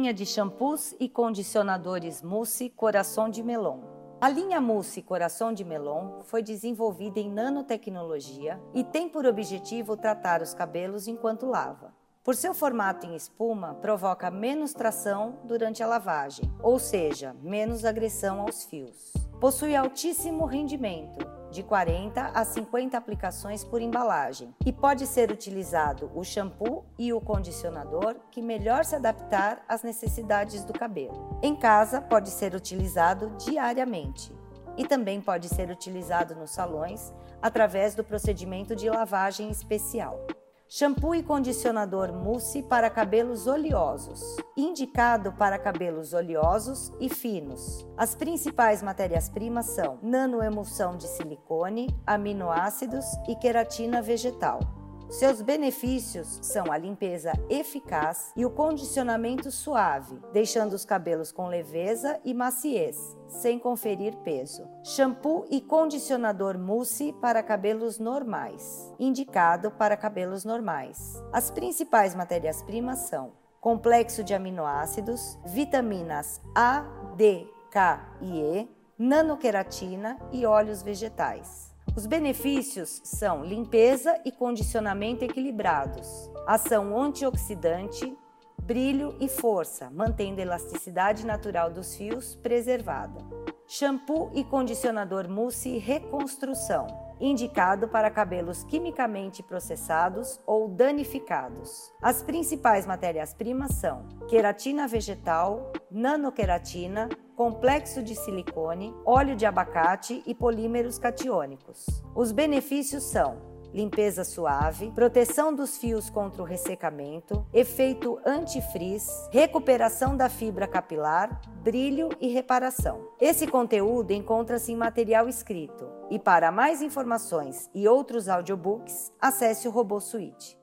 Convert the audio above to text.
linha de shampoos e condicionadores Mousse Coração de Melon. A linha Mousse Coração de Melon foi desenvolvida em nanotecnologia e tem por objetivo tratar os cabelos enquanto lava. Por seu formato em espuma, provoca menos tração durante a lavagem, ou seja, menos agressão aos fios. Possui altíssimo rendimento, de 40 a 50 aplicações por embalagem, e pode ser utilizado o shampoo e o condicionador que melhor se adaptar às necessidades do cabelo. Em casa, pode ser utilizado diariamente e também pode ser utilizado nos salões através do procedimento de lavagem especial. Shampoo e condicionador mousse para cabelos oleosos, indicado para cabelos oleosos e finos. As principais matérias-primas são nanoemulsão de silicone, aminoácidos e queratina vegetal. Seus benefícios são a limpeza eficaz e o condicionamento suave, deixando os cabelos com leveza e maciez, sem conferir peso. Shampoo e condicionador mousse para cabelos normais, indicado para cabelos normais. As principais matérias-primas são complexo de aminoácidos, vitaminas A, D, K e E, nanoqueratina e óleos vegetais. Os benefícios são limpeza e condicionamento equilibrados, ação antioxidante, brilho e força, mantendo a elasticidade natural dos fios preservada. Shampoo e condicionador mousse reconstrução, indicado para cabelos quimicamente processados ou danificados. As principais matérias-primas são queratina vegetal, nanoqueratina, complexo de silicone, óleo de abacate e polímeros catiônicos. Os benefícios são limpeza suave, proteção dos fios contra o ressecamento, efeito antifrizz, recuperação da fibra capilar, brilho e reparação. Esse conteúdo encontra-se em material escrito. E para mais informações e outros audiobooks, acesse o Robô Suite.